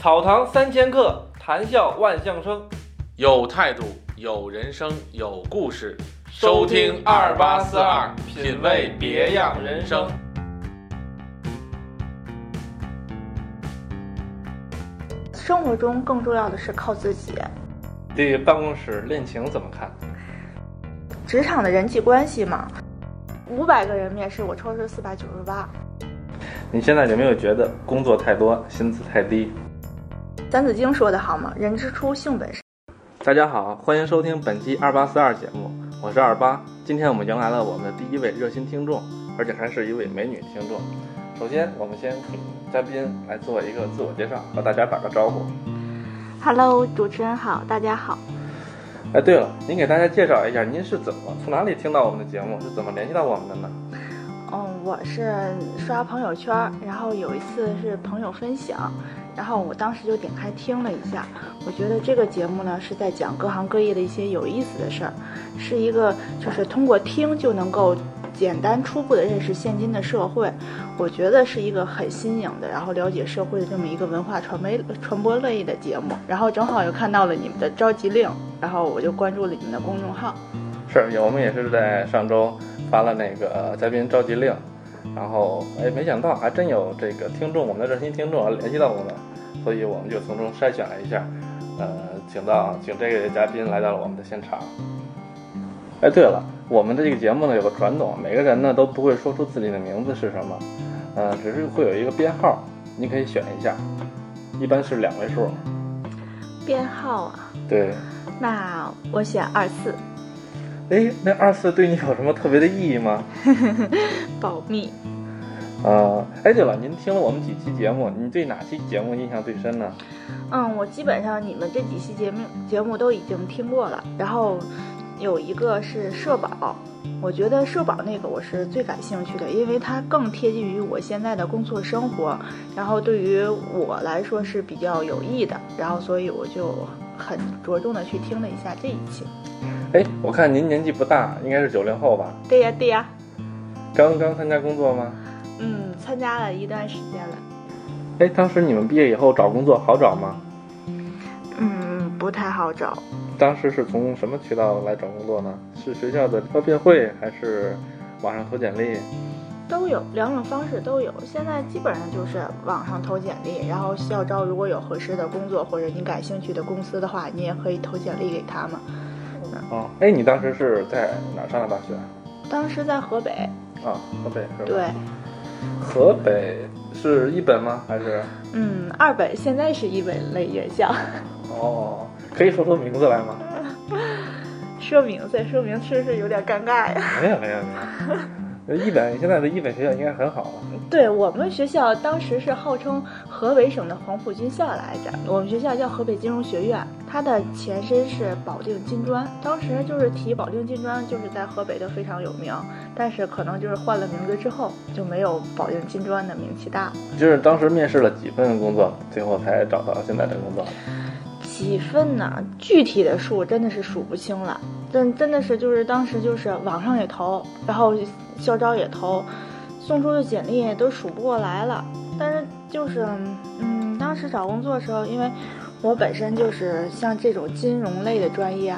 草堂三千客，谈笑万象生。有态度，有人生，有故事。收听二八四二，品味别样人生。生活中更重要的是靠自己。对办公室恋情怎么看？职场的人际关系嘛，五百个人面试，我抽是四百九十八。你现在有没有觉得工作太多，薪资太低？三字经说得好嘛，人之初，性本善。大家好，欢迎收听本期二八四二节目，我是二八。今天我们迎来了我们的第一位热心听众，而且还是一位美女听众。首先，我们先请嘉宾来做一个自我介绍，和大家打个招呼。Hello，主持人好，大家好。哎，对了，您给大家介绍一下，您是怎么从哪里听到我们的节目，是怎么联系到我们的呢？我是刷朋友圈，然后有一次是朋友分享，然后我当时就点开听了一下。我觉得这个节目呢是在讲各行各业的一些有意思的事儿，是一个就是通过听就能够简单初步的认识现今的社会。我觉得是一个很新颖的，然后了解社会的这么一个文化传媒传播类的节目。然后正好又看到了你们的召集令，然后我就关注了你们的公众号。是，我们也是在上周发了那个嘉宾召集令，然后哎，没想到还真有这个听众，我们的热心听众联系到我们，所以我们就从中筛选了一下，呃，请到请这个嘉宾来到了我们的现场。哎，对了，我们的这个节目呢有个传统，每个人呢都不会说出自己的名字是什么，呃，只是会有一个编号，你可以选一下，一般是两位数。编号啊，对，那我选二四，哎，那二四对你有什么特别的意义吗？保密。啊，哎，对了，您听了我们几期节目，你对哪期节目印象最深呢？嗯，我基本上你们这几期节目节目都已经听过了，然后有一个是社保，我觉得社保那个我是最感兴趣的，因为它更贴近于我现在的工作生活，然后对于我来说是比较有益的，然后所以我就很着重的去听了一下这一期。哎，我看您年纪不大，应该是九零后吧？对呀对呀，刚刚参加工作吗？嗯，参加了一段时间了。哎，当时你们毕业以后找工作好找吗？嗯，不太好找。当时是从什么渠道来找工作呢？是学校的招聘会，还是网上投简历？都有两种方式都有，现在基本上就是网上投简历，然后校招如果有合适的工作或者你感兴趣的公司的话，你也可以投简历给他们。哦，哎，你当时是在哪上的大学？当时在河北，啊，河北是吧？对，河北是一本吗？还是？嗯，二本现在是一本类院校。哦，可以说出名字来吗？说名字，说名字是不是有点尴尬呀？没有没有没有。一本现在的一本学校应该很好了。对我们学校当时是号称河北省的黄埔军校来着，我们学校叫河北金融学院，它的前身是保定金砖，当时就是提保定金砖，就是在河北都非常有名，但是可能就是换了名字之后就没有保定金砖的名气大。就是当时面试了几份工作，最后才找到现在的工作。几份呢？具体的数真的是数不清了，真真的是就是当时就是网上也投，然后校招也投，送出的简历都数不过来了。但是就是嗯，当时找工作的时候，因为我本身就是像这种金融类的专业，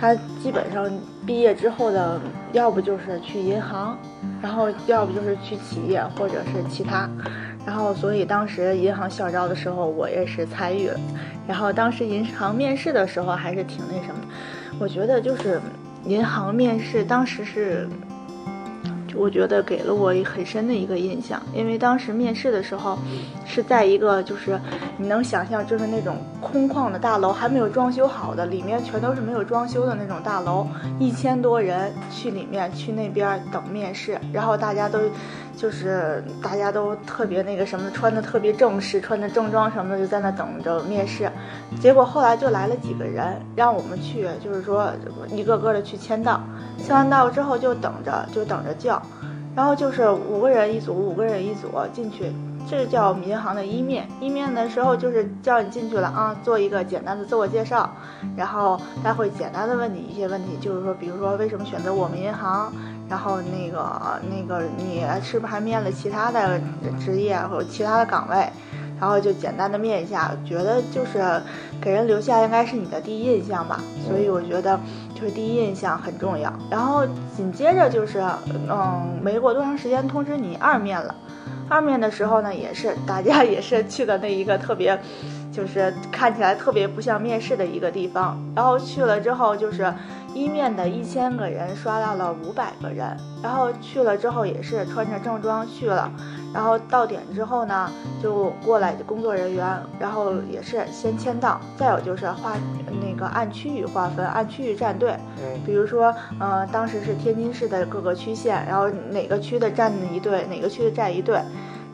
它基本上毕业之后的要不就是去银行，然后要不就是去企业或者是其他。然后，所以当时银行校招的时候，我也是参与了。然后当时银行面试的时候还是挺那什么，我觉得就是银行面试当时是，我觉得给了我很深的一个印象，因为当时面试的时候是在一个就是你能想象就是那种空旷的大楼，还没有装修好的，里面全都是没有装修的那种大楼，一千多人去里面去那边等面试，然后大家都。就是大家都特别那个什么，穿的特别正式，穿的正装什么的，就在那等着面试。结果后来就来了几个人，让我们去，就是说一个个的去签到。签完到之后就等着，就等着叫。然后就是五个人一组，五个人一组进去，这叫银行的一面。一面的时候就是叫你进去了啊，做一个简单的自我介绍，然后他会简单的问你一些问题，就是说，比如说为什么选择我们银行。然后那个那个你是不是还面了其他的职业或者其他的岗位？然后就简单的面一下，觉得就是给人留下应该是你的第一印象吧，所以我觉得就是第一印象很重要。然后紧接着就是，嗯，没过多长时间通知你二面了。二面的时候呢，也是大家也是去的那一个特别，就是看起来特别不像面试的一个地方。然后去了之后，就是一面的一千个人刷到了五百个人。然后去了之后也是穿着正装去了。然后到点之后呢，就过来工作人员，然后也是先签到，再有就是划那个按区域划分，按区域站队。嗯比如说，呃，当时是天津市的各个区县，然后哪个区的站一队，哪个区的站一队。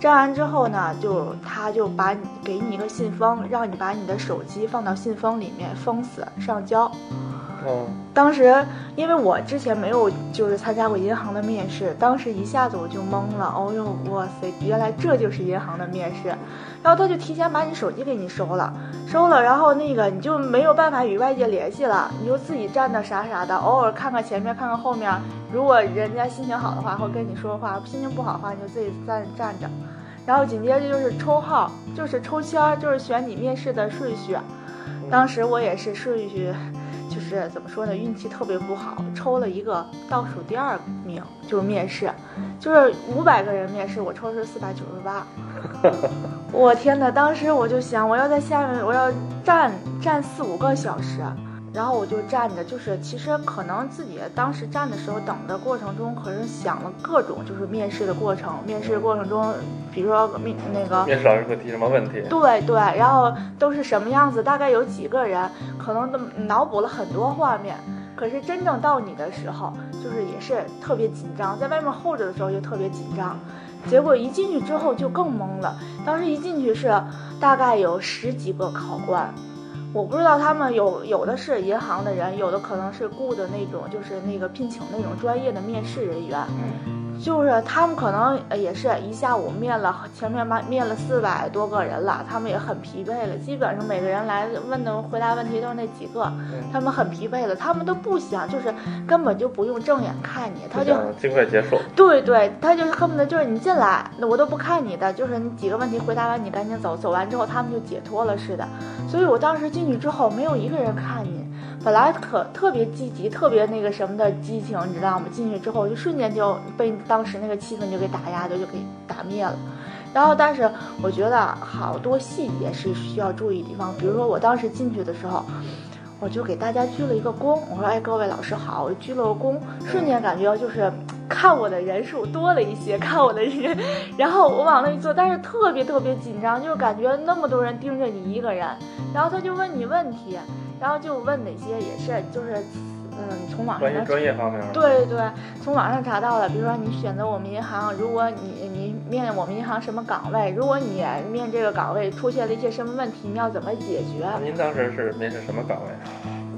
粘完之后呢，就他就把你给你一个信封，让你把你的手机放到信封里面封死上交。嗯当时因为我之前没有就是参加过银行的面试，当时一下子我就懵了，哦呦哇塞，原来这就是银行的面试。然后他就提前把你手机给你收了，收了，然后那个你就没有办法与外界联系了，你就自己站那傻傻的，偶尔看看前面，看看后面。如果人家心情好的话，会跟你说话；心情不好的话，你就自己站站着。然后紧接着就是抽号，就是抽签，就是选你面试的顺序。当时我也是顺序，就是怎么说呢，运气特别不好，抽了一个倒数第二名，就是面试，就是五百个人面试，我抽的是四百九十八。我天哪！当时我就想，我要在下面，我要站站四五个小时，然后我就站着，就是其实可能自己当时站的时候，等的过程中，可是想了各种就是面试的过程，面试过程中，比如说面那个面试老师会提什么问题？对对，然后都是什么样子，大概有几个人，可能都脑补了很多画面。可是真正到你的时候，就是也是特别紧张，在外面候着的时候就特别紧张，结果一进去之后就更懵了。当时一进去是大概有十几个考官，我不知道他们有有的是银行的人，有的可能是雇的那种，就是那个聘请那种专业的面试人员。就是他们可能呃也是一下午面了前面面面了四百多个人了，他们也很疲惫了。基本上每个人来问的回答问题都是那几个，他们很疲惫了，他们都不想，就是根本就不用正眼看你，他就想尽快结束。对对，他就是恨不得就是你进来，那我都不看你的，就是你几个问题回答完，你赶紧走，走完之后他们就解脱了似的。所以我当时进去之后，没有一个人看你。本来可特别积极、特别那个什么的激情，你知道吗？进去之后就瞬间就被当时那个气氛就给打压的，就给打灭了。然后，但是我觉得好多细节是需要注意的地方，比如说我当时进去的时候，我就给大家鞠了一个躬，我说：“哎，各位老师好！”我鞠了个躬，瞬间感觉就是看我的人数多了一些，看我的人，然后我往那一坐，但是特别特别紧张，就是感觉那么多人盯着你一个人，然后他就问你问题。然后就问哪些也是就是，嗯，从网上专业专业方面。对对，从网上查到了，比如说你选择我们银行，如果你你面我们银行什么岗位，如果你面这个岗位出现了一些什么问题，你要怎么解决？您当时是面试什么岗位？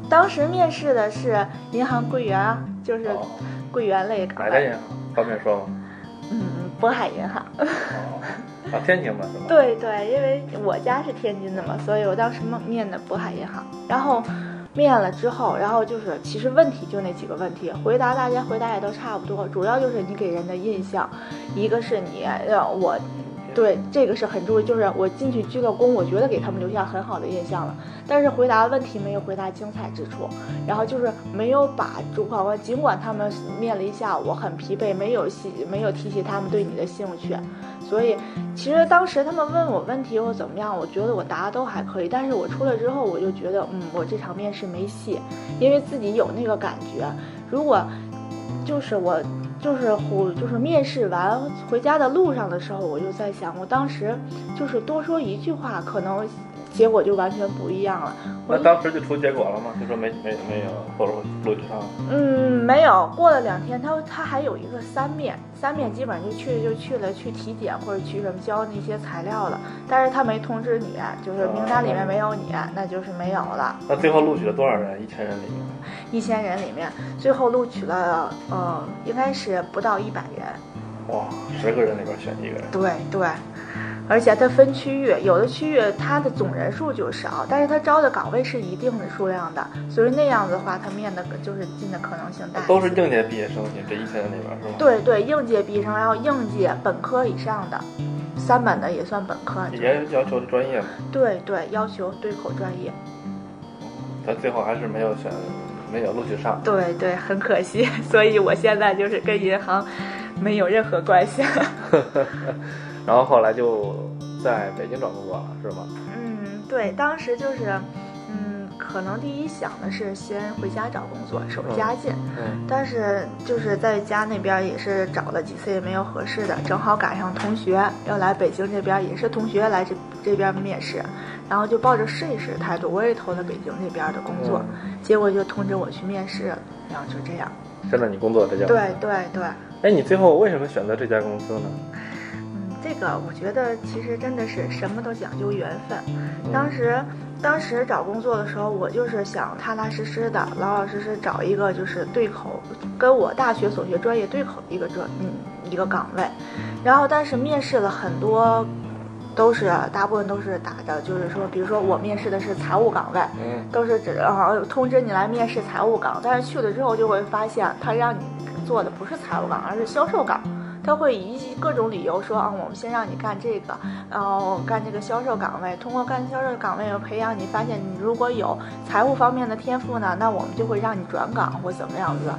当时面试的是银行柜员啊，就是柜员类岗位。哪家银行？方便说吗？嗯，渤海银行。哦，啊，天津的是吗？对对，因为我家是天津的嘛，所以我当时面的渤海银行。然后面了之后，然后就是其实问题就那几个问题，回答大家回答也都差不多，主要就是你给人的印象，一个是你呃我。对，这个是很重要，就是我进去鞠个躬，我觉得给他们留下很好的印象了。但是回答问题没有回答精彩之处，然后就是没有把主考官，尽管他们面了一下午很疲惫，没有细没有提起他们对你的兴趣。所以其实当时他们问我问题或怎么样，我觉得我答的都还可以。但是我出来之后，我就觉得，嗯，我这场面试没戏，因为自己有那个感觉。如果就是我。就是回就是面试完回家的路上的时候，我就在想，我当时就是多说一句话，可能结果就完全不一样了。那当时就出结果了吗？就说没没没有或者录取上？嗯，没有。过了两天，他他还有一个三面，三面基本上就去就去了去体检或者去什么交那些材料了，但是他没通知你，就是名单里面没有你，那就是没有了。那最后录取了多少人？一千人里面？一千人里面，最后录取了，呃，应该是不到一百人。哇，十个人里边选一个人。对对，而且它分区域，有的区域它的总人数就少，但是它招的岗位是一定的数量的，所以那样子的话，它面的就是进的可能性大。都是应届毕业生你这一千人里边是吗？对对，应届毕业生，然后应届本科以上的，三本的也算本科。也要求专业吗？对对，要求对口专业。他最后还是没有选，没有录取上。对对，很可惜，所以我现在就是跟银行没有任何关系。然后后来就在北京找工作了，是吗？嗯，对，当时就是，嗯，可能第一想的是先回家找工作，守家近。嗯。但是就是在家那边也是找了几次也没有合适的，正好赶上同学要来北京这边，也是同学来这这边面试，然后就抱着试一试态度，我也投了北京这边的工作，结果就通知我去面试了，然后就这样。现在你工作这家？对对对。哎，你最后为什么选择这家公司呢？这个我觉得其实真的是什么都讲究缘分。当时，当时找工作的时候，我就是想踏踏实实的、老老实实找一个就是对口，跟我大学所学专业对口的一个专嗯一个岗位。然后，但是面试了很多，都是大部分都是打的就是说，比如说我面试的是财务岗位，都是指啊通知你来面试财务岗，但是去了之后就会发现他让你做的不是财务岗，而是销售岗。他会以各种理由说啊，我们先让你干这个，然后干这个销售岗位。通过干销售岗位培养你，发现你如果有财务方面的天赋呢，那我们就会让你转岗或怎么样子。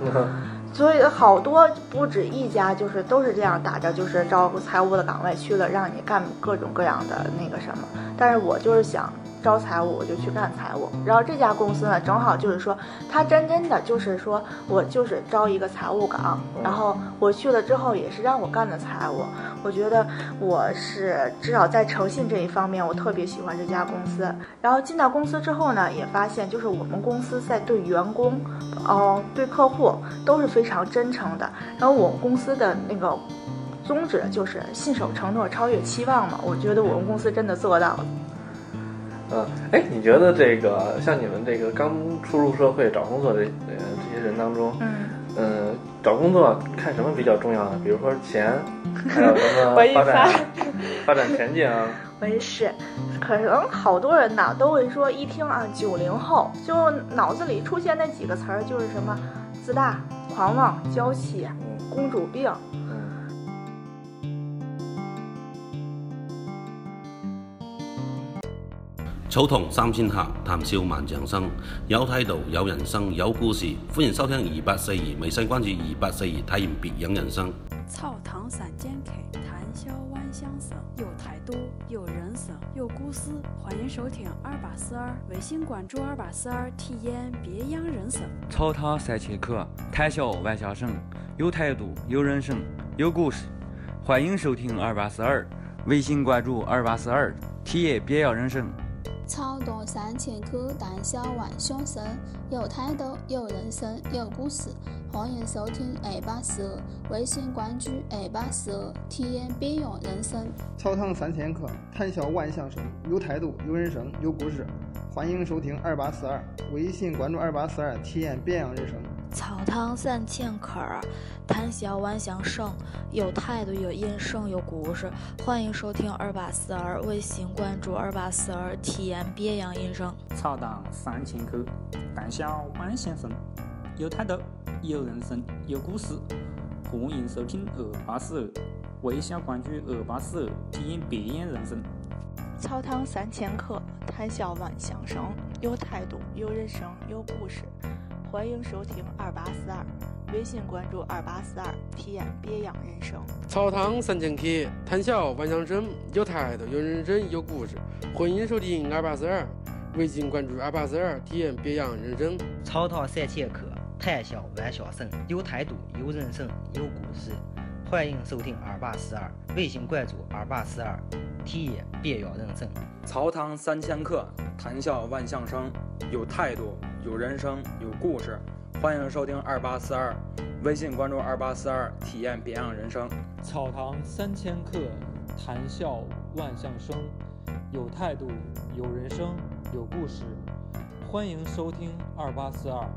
所以好多不止一家，就是都是这样打着，就是招财务的岗位去了，让你干各种各样的那个什么。但是我就是想。招财务我就去干财务，然后这家公司呢，正好就是说，他真真的就是说我就是招一个财务岗，然后我去了之后也是让我干的财务，我觉得我是至少在诚信这一方面，我特别喜欢这家公司。然后进到公司之后呢，也发现就是我们公司在对员工，哦，对客户都是非常真诚的。然后我们公司的那个宗旨就是信守承诺，超越期望嘛。我觉得我们公司真的做到了。嗯，哎，你觉得这个像你们这个刚初入社会找工作这呃这些人当中，嗯，嗯，找工作看什么比较重要呢？比如说钱，还有什么发展发展前景？我也是，可能好多人呐都会说，一听啊九零后，就脑子里出现那几个词儿，就是什么自大、狂妄、娇气、公主病。草堂三千客，谈笑万象生。有态度，有人生，有故事。欢迎收听二八四二，微信关注二八四二，体验别样人生。草堂三千客，谈笑万象生。有态度，有人生，有故事。欢迎收听二八四二，微信关注二八四二，体验别样人生。草堂三千客，谈笑万象生。有态度，有人生，有故事。欢迎收听二八四二，微信关注二八四二，体验别样人生。草堂三千客，谈笑万象生。有态度，有人生，有故事。欢迎收听二八四二，微信关注二八四二，体验别样人生。草堂三千客，谈笑万象生。有态度，有人生，有故事。欢迎收听二八四二，微信关注二八四二，体验别样人生。草堂三千客，谈笑万象生。有态度，有人生，有故事。欢迎收听二八四二，微信关注二八四二，体验别样人生。草堂三千客，谈笑万象生。有态度，有人生，有故事。欢迎收听二八四二，微信关注二八四二，体验别样人生。草堂三千客，谈笑万象生。有态度，有人生，有故事。歡迎收听二八四二，微信关注二八四二，体验别样人生。草堂三千客，谈笑万象生，有态度，有人生，有故事。欢迎收听二八四二，微信关注二八四二，体验别样人生。草堂三千客，谈笑万象生，有态度，有人生，有故事。欢迎收听二八四二，微信关注二八四二，體驗別樣人生。草堂三千客，谈笑万象生，有态度。有人生，有故事，欢迎收听二八四二，微信关注二八四二，体验别样人生。草堂三千客，谈笑万象生，有态度，有人生，有故事，欢迎收听二八四二，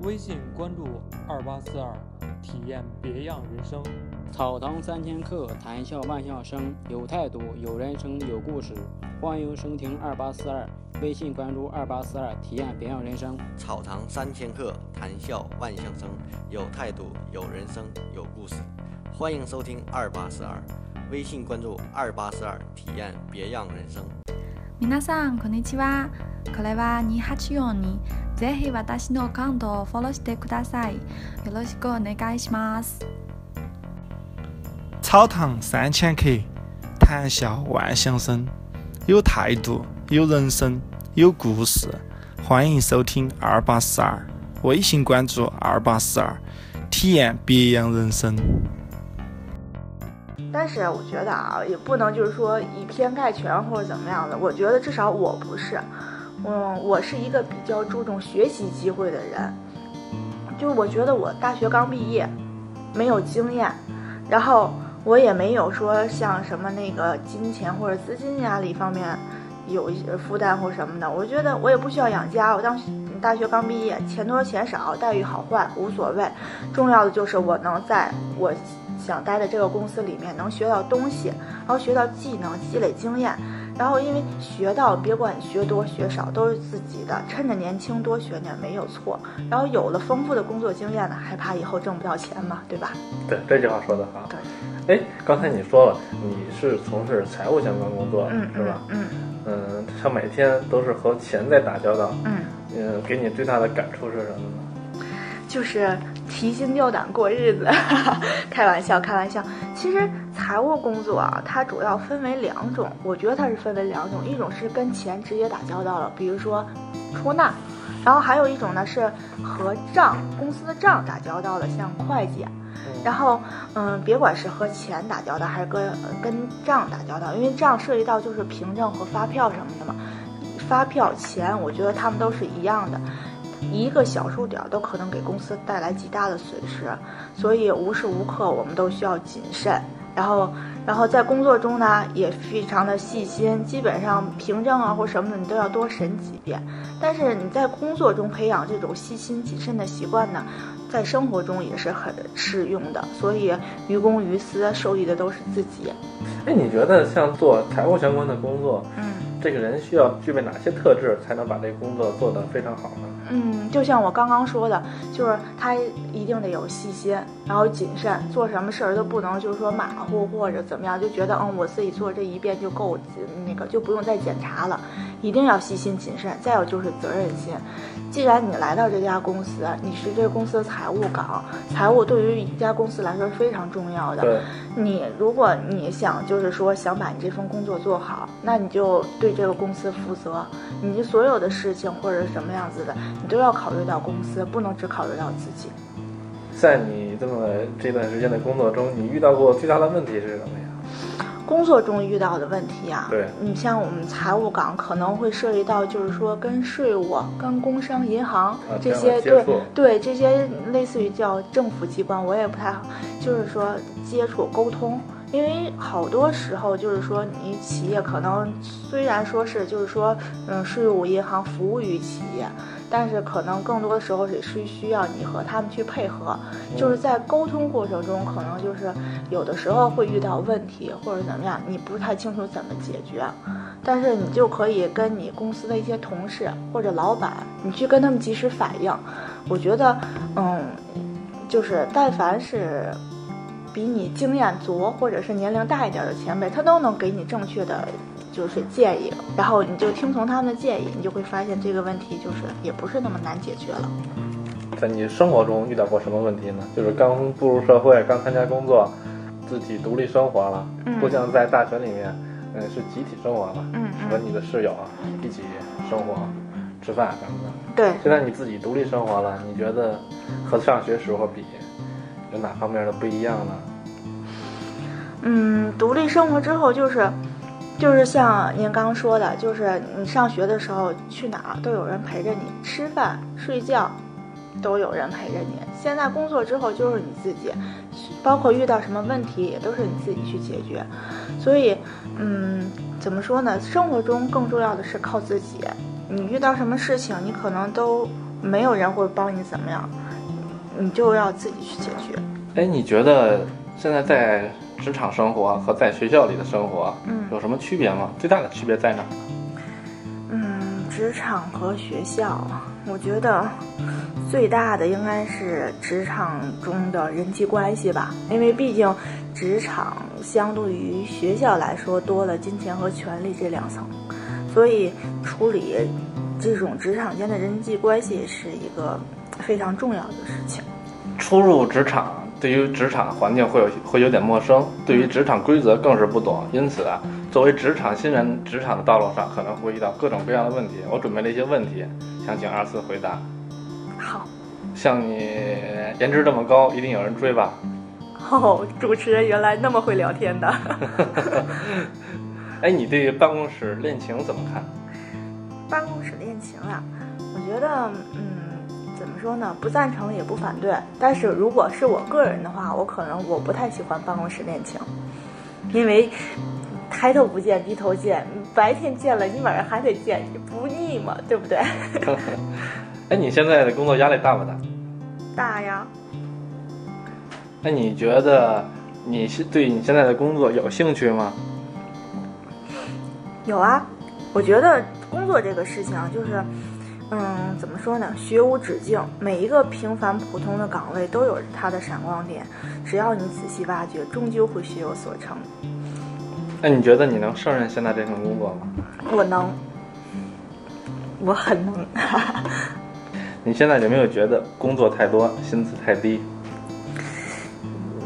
微信關注二八四二，體驗別樣人生。草堂三千客，談笑萬象生，有態度，有人生，有故事，歡迎收聽二八四二。微信關注二八四二，體驗別樣人生。草堂三千客，談笑萬象生，有態度，有人生，有故事。歡迎收聽二八四二， 微信关注二八四二，体验别样人生。皆さんこんにちは。 これは二八四にぜひ私のアカウントをフォローしてください。よろしくお願いします。草堂三千客，谈笑万象生，有态度，有人生，有故事。欢迎收听二八四二，微信关注二八四二，体验别样人生。但是我觉得啊，也不能就是说以偏概全或者怎么样的。我觉得至少我不是， 嗯，我是一个比较注重学习机会的人。就我觉得我大学刚毕业，没有经验，然后我也没有说像什么那个金钱或者资金压力方面有一些负担或什么的。我觉得我也不需要养家，我当大学刚毕业，钱多钱少，待遇好坏无所谓，重要的就是我能在我。想待的这个公司里面能学到东西，然后学到技能，积累经验，然后因为学到，别管学多学少都是自己的，趁着年轻多学点没有错。然后有了丰富的工作经验呢，还怕以后挣不到钱吗？对吧？对，这句话说的好。对，哎，刚才你说了你是从事财务相关工作，嗯，是吧？嗯嗯，他每天都是和钱在打交道，嗯嗯，给你最大的感触是什么呢？就是提心吊胆过日子，开玩笑，开玩笑。其实财务工作啊，它主要分为两种，我觉得它是分为两种，一种是跟钱直接打交道了，比如说出纳，然后还有一种呢是和账公司的账打交道的，像会计。然后，嗯，别管是和钱打交道，还是跟跟账打交道，因为账涉及到就是凭证和发票什么的嘛。发票、钱，我觉得他们都是一样的。一个小数点都可能给公司带来极大的损失，所以无时无刻我们都需要谨慎。然后，然后在工作中呢也非常的细心，基本上凭证啊或什么的你都要多审几遍。但是你在工作中培养这种细心谨慎的习惯呢，在生活中也是很适用的。所以于公于私受益的都是自己。哎，你觉得像做财务相关的工作，嗯，这个人需要具备哪些特质才能把这个工作做得非常好呢？嗯，就像我刚刚说的，就是他一定得有细心，然后谨慎，做什么事儿都不能就是说马虎或者怎么样，就觉得嗯我自己做这一遍就够，那个就不用再检查了，一定要细心谨慎。再有就是责任心，既然你来到这家公司，你是这个公司的财务岗，财务对于一家公司来说是非常重要的。对，你如果你想就是说想把你这份工作做好，那你就对这个公司负责，你的所有的事情或者什么样子的。你都要考虑到公司，不能只考虑到自己。在你这么这段时间的工作中，你遇到过最大的问题是什么呀？工作中遇到的问题啊，对你像我们财务岗可能会涉及到，就是说跟税务、跟工商银行、啊、这些，对对这些类似于叫政府机关，我也不太好，就是说接触沟通。因为好多时候就是说，你企业可能虽然说是就是说，嗯，税务银行服务于企业，但是可能更多的时候也是需要你和他们去配合，就是在沟通过程中，可能就是有的时候会遇到问题或者怎么样，你不太清楚怎么解决，但是你就可以跟你公司的一些同事或者老板，你去跟他们及时反映。我觉得，嗯，就是但凡是。比你经验足或者是年龄大一点的前辈，他都能给你正确的就是建议，然后你就听从他们的建议，你就会发现这个问题就是也不是那么难解决了。在你生活中遇到过什么问题呢？就是刚步入社会，刚参加工作，自己独立生活了，嗯、不像在大学里面，嗯，是集体生活了，嗯嗯、和你的室友一起生活、吃饭什么的。对。现在你自己独立生活了，你觉得和上学时候比？有哪方面的不一样呢？嗯，独立生活之后就是，就是像您刚说的，就是你上学的时候去哪儿都有人陪着你，吃饭、睡觉都有人陪着你。现在工作之后就是你自己，包括遇到什么问题也都是你自己去解决。所以，嗯，怎么说呢？生活中更重要的是靠自己。你遇到什么事情，你可能都没有人会帮你怎么样。你就要自己去解决。哎，你觉得现在在职场生活和在学校里的生活，嗯，有什么区别吗？最大的区别在哪呢？嗯，职场和学校，我觉得最大的应该是职场中的人际关系吧，因为毕竟职场相对于学校来说多了金钱和权力这两层，所以处理这种职场间的人际关系是一个非常重要的事情。初入职场，对于职场环境会有会有点陌生，对于职场规则更是不懂，因此啊，作为职场新人，职场的道路上可能会遇到各种各样的问题。我准备了一些问题，想请二次回答。好，像你颜值这么高，一定有人追吧？哦，主持人原来那么会聊天的。哎，你对办公室恋情怎么看？办公室恋情啊，我觉得，嗯，怎么说呢？不赞成也不反对。但是如果是我个人的话，我可能我不太喜欢办公室恋情，因为抬头不见低头见，白天见了，你晚上还得见，不腻嘛，对不对？哎，你现在的工作压力大不大？大呀。那你觉得你是对你现在的工作有兴趣吗？有啊，我觉得工作这个事情啊，就是，嗯，怎么说呢？学无止境，每一个平凡普通的岗位都有它的闪光点，只要你仔细挖掘，终究会学有所成。那你觉得你能胜任现在这份工作吗？我能，我很能。你现在有没有觉得工作太多，薪资太低？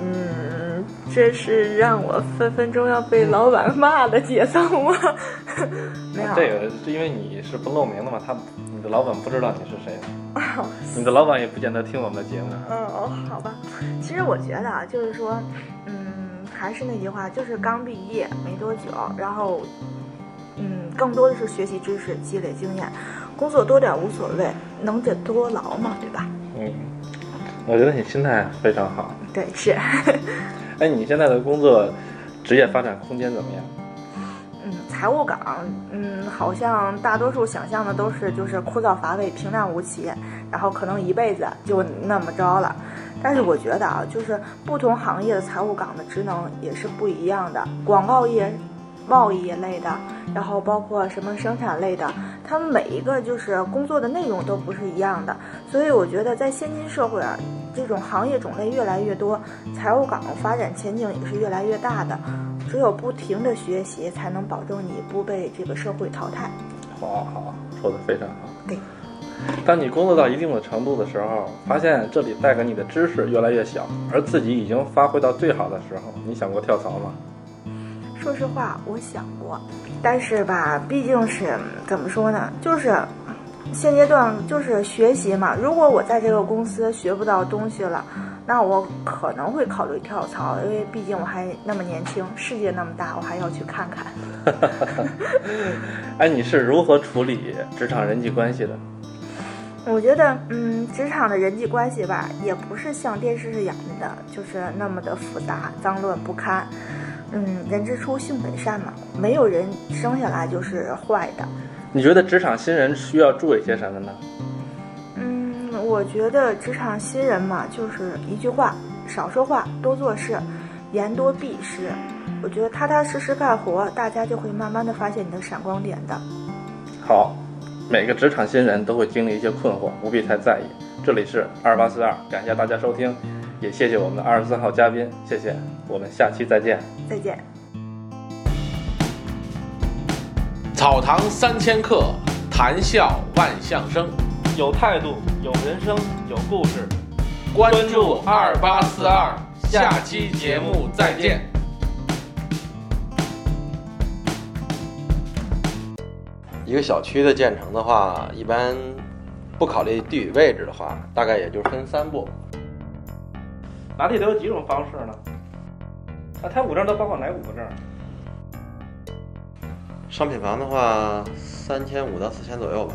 嗯这是让我分分钟要被老板骂的节奏吗？没有，这个是因为你是不露名的嘛，他你的老板不知道你是谁，你的老板也不见得听我们的节目。嗯哦，好吧。其实我觉得啊，就是说，嗯，还是那句话，就是刚毕业没多久，然后，嗯，更多的是学习知识、积累经验，工作多点无所谓，能者多劳嘛，对吧？嗯，我觉得你心态非常好。对，是。哎，你现在的工作职业发展空间怎么样？财务岗，嗯，好像大多数想象的都是就是枯燥乏味、平淡无奇，然后可能一辈子就那么着了。但是我觉得啊，就是不同行业的财务岗的职能也是不一样的。广告业、贸易类的，然后包括什么生产类的，他们每一个就是工作的内容都不是一样的。所以我觉得在现今社会啊。这种行业种类越来越多，财务岗发展前景也是越来越大的。只有不停的学习，才能保证你不被这个社会淘汰。好好，说的非常好。对，当你工作到一定的程度的时候，发现这里带给你的知识越来越小，而自己已经发挥到最好的时候，你想过跳槽吗？说实话，我想过，但是吧，毕竟是怎么说呢，就是。现阶段就是学习嘛。如果我在这个公司学不到东西了，那我可能会考虑跳槽，因为毕竟我还那么年轻，世界那么大，我还要去看看。哎，你是如何处理职场人际关系的？我觉得，嗯，职场的人际关系吧，也不是像电视上演的，就是那么的复杂、脏乱不堪。嗯，人之初，性本善嘛，没有人生下来就是坏的。你觉得职场新人需要注意些什么呢？嗯，我觉得职场新人嘛，就是一句话：少说话，多做事，言多必失。我觉得踏踏实实干活，大家就会慢慢的发现你的闪光点的。好，每个职场新人都会经历一些困惑，不必太在意。这里是二八四二，感谢大家收听，也谢谢我们的二十四号嘉宾，谢谢，我们下期再见。再见。草堂三千客，谈笑万象生，有态度，有人生，有故事。关注二八四二，下期节目再见。一个小区的建成的话，一般不考虑地理位置的话，大概也就分三步。拿地都有几种方式呢？啊它五证都包括哪五个证？商品房的话，三千五到四千左右吧。